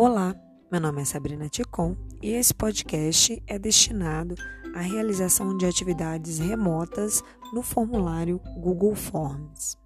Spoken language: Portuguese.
Olá, meu nome é Sabrina Ticon e esse podcast é destinado à realização de atividades remotas no formulário Google Forms.